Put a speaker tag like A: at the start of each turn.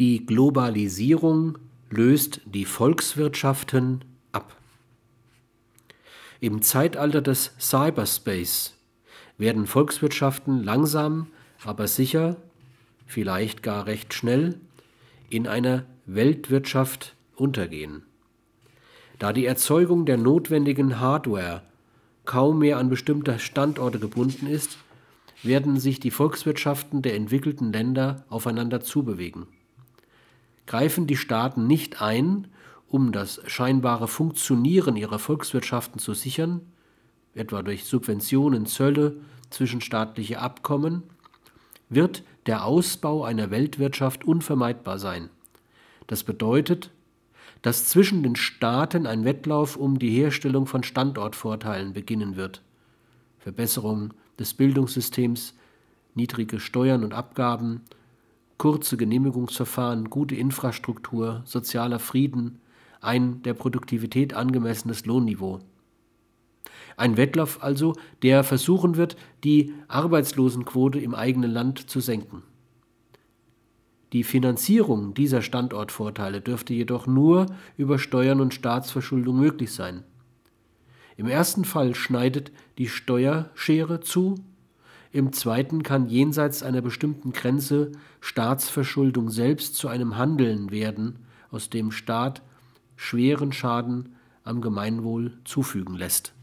A: Die Globalisierung löst die Volkswirtschaften ab. Im Zeitalter des Cyberspace werden Volkswirtschaften langsam, aber sicher, vielleicht gar recht schnell, in einer Weltwirtschaft untergehen. Da die Erzeugung der notwendigen Hardware kaum mehr an bestimmte Standorte gebunden ist, werden sich die Volkswirtschaften der entwickelten Länder aufeinander zubewegen. Greifen die Staaten nicht ein, um das scheinbare Funktionieren ihrer Volkswirtschaften zu sichern, etwa durch Subventionen, Zölle, zwischenstaatliche Abkommen, wird der Ausbau einer Weltwirtschaft unvermeidbar sein. Das bedeutet, dass zwischen den Staaten ein Wettlauf um die Herstellung von Standortvorteilen beginnen wird. Verbesserung des Bildungssystems, niedrige Steuern und Abgaben, kurze Genehmigungsverfahren, gute Infrastruktur, sozialer Frieden, ein der Produktivität angemessenes Lohnniveau. Ein Wettlauf also, der versuchen wird, die Arbeitslosenquote im eigenen Land zu senken. Die Finanzierung dieser Standortvorteile dürfte jedoch nur über Steuern und Staatsverschuldung möglich sein. Im ersten Fall schneidet die Steuerschere zu, im zweiten kann jenseits einer bestimmten Grenze Staatsverschuldung selbst zu einem Handeln werden, aus dem Staat schweren Schaden am Gemeinwohl zufügen lässt